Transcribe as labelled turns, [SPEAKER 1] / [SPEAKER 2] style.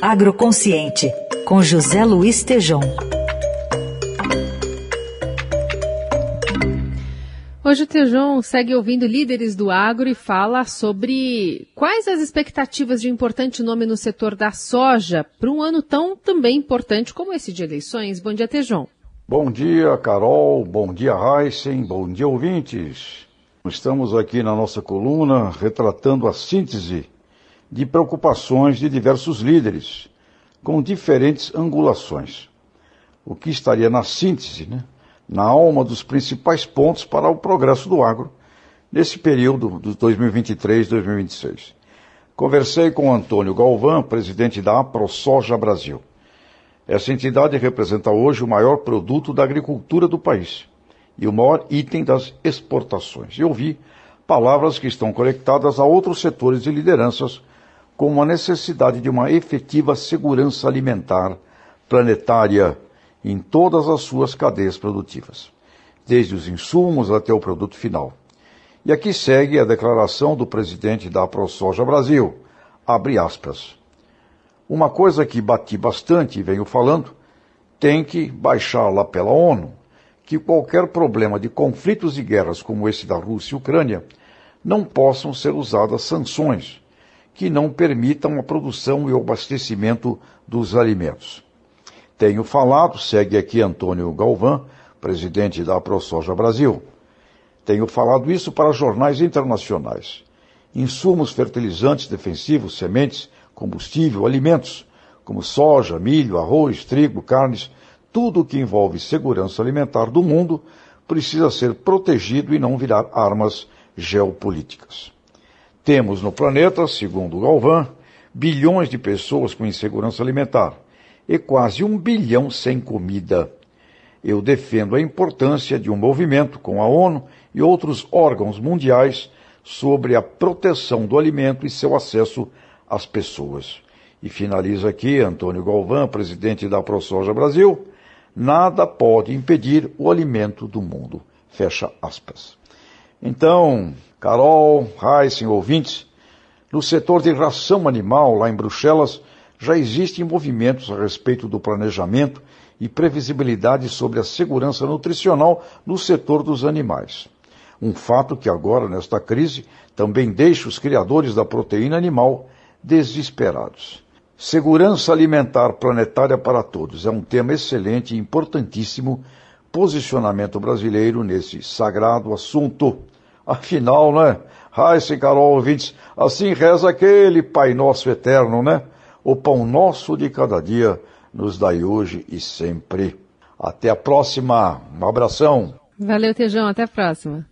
[SPEAKER 1] Agroconsciente, com José Luiz Tejom.
[SPEAKER 2] Hoje o Tejon segue ouvindo líderes do agro e fala sobre quais as expectativas de importante nome no setor da soja para um ano tão também importante como esse de eleições. Bom dia, Tejon.
[SPEAKER 3] Bom dia, Carol. Bom dia, Heisen. Bom dia, ouvintes. Estamos aqui na nossa coluna retratando a síntese de preocupações de diversos líderes, com diferentes angulações. O que estaria na síntese, né? na alma dos principais pontos para o progresso do agro nesse período de 2023-2026. Conversei com Antônio Galvão, presidente da AproSoja Brasil. Essa entidade representa hoje o maior produto da agricultura do país e o maior item das exportações. E ouvi palavras que estão conectadas a outros setores e lideranças, como a necessidade de uma efetiva segurança alimentar planetária em todas as suas cadeias produtivas, desde os insumos até o produto final. E aqui segue a declaração do presidente da ProSoja Brasil, abre aspas. Uma coisa que bati bastante e venho falando, tem que baixar lá pela ONU que qualquer problema de conflitos e guerras como esse da Rússia e Ucrânia não possam ser usadas sanções que não permitam a produção e o abastecimento dos alimentos. Tenho falado, segue aqui Antônio Galvão, presidente da ProSoja Brasil. Tenho falado isso para jornais internacionais. Insumos fertilizantes defensivos, sementes, combustível, alimentos, como soja, milho, arroz, trigo, carnes, tudo o que envolve segurança alimentar do mundo precisa ser protegido e não virar armas geopolíticas. Temos no planeta, segundo Galvão, bilhões de pessoas com insegurança alimentar e quase um bilhão sem comida. Eu defendo a importância de um movimento com a ONU e outros órgãos mundiais sobre a proteção do alimento e seu acesso as pessoas. E finaliza aqui Antônio Galvão, presidente da ProSoja Brasil, nada pode impedir o alimento do mundo. Fecha aspas. Então, Carol, Heisen, ouvintes, no setor de ração animal, lá em Bruxelas, já existem movimentos a respeito do planejamento e previsibilidade sobre a segurança nutricional no setor dos animais. Um fato que agora, nesta crise, também deixa os criadores da proteína animal desesperados. Segurança alimentar planetária para todos é um tema excelente e importantíssimo posicionamento brasileiro nesse sagrado assunto. Afinal, né? Raíssa Carol ouvintes, assim reza aquele Pai Nosso Eterno, né? O pão nosso de cada dia nos dai hoje e sempre. Até a próxima. Um abração.
[SPEAKER 2] Valeu, Tejão. Até a próxima.